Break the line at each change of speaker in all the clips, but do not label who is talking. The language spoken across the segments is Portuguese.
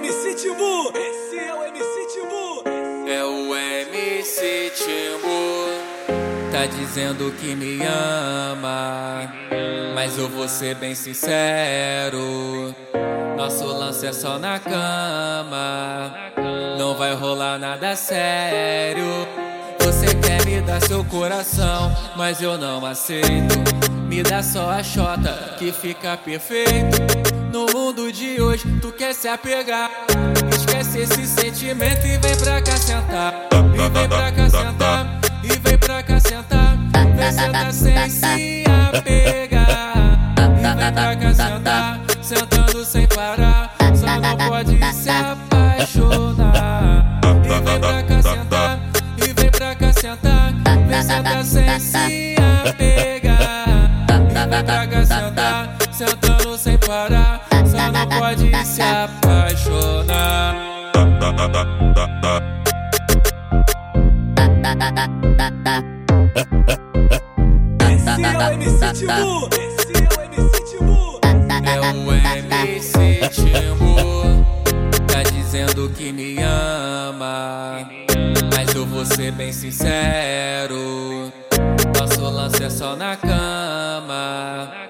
Timbu, esse é o MC Timbu.
É o MC Timbu. Tá dizendo que me ama, mas eu vou ser bem sincero. Nosso lance é só na cama, não vai rolar nada sério. Você quer me dar seu coração, mas eu não aceito. Me dá só a chota que fica perfeito. No mundo de hoje, tu quer se apegar. Esquece esse sentimento e vem pra cá sentar. E vem pra cá sentar. E vem pra cá sentar. Vem sentar sem se apegar. E vem pra cá sentar. Sentando sem parar. Só não pode se apaixonar. E vem pra cá sentar. E vem pra cá sentar. Vem sentar sem se apegar. Sentando sem parar. Só não pode se apaixonar.
Esse é o MC Timbu, esse é o MC Timbu.
É o MC Timbu Tá dizendo que me ama Mas eu vou ser bem sincero Nosso lance é só na cama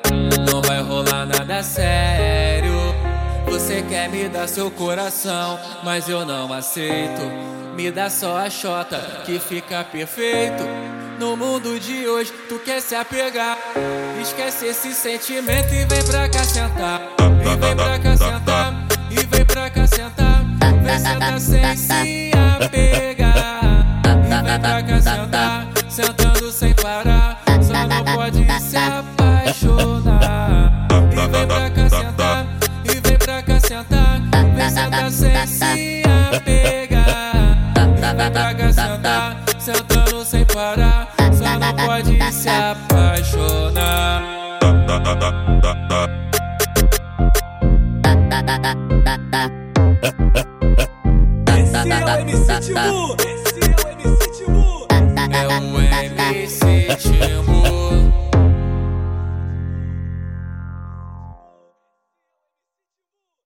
nada sério Você quer me dar seu coração Mas eu não aceito Me dá só a chota que fica perfeito no mundo de hoje, tu quer se apegar. Esquece esse sentimento e vem pra cá sentar. E vem pra cá sentar. E vem pra cá sentar. Vem sentar sem se apegar. E vem pra cá sentar. Sentando sem senta, senta, pegar. Taca, senta, sentando sem parar. Só não pode se apaixonar. Esse é o MC Tibu.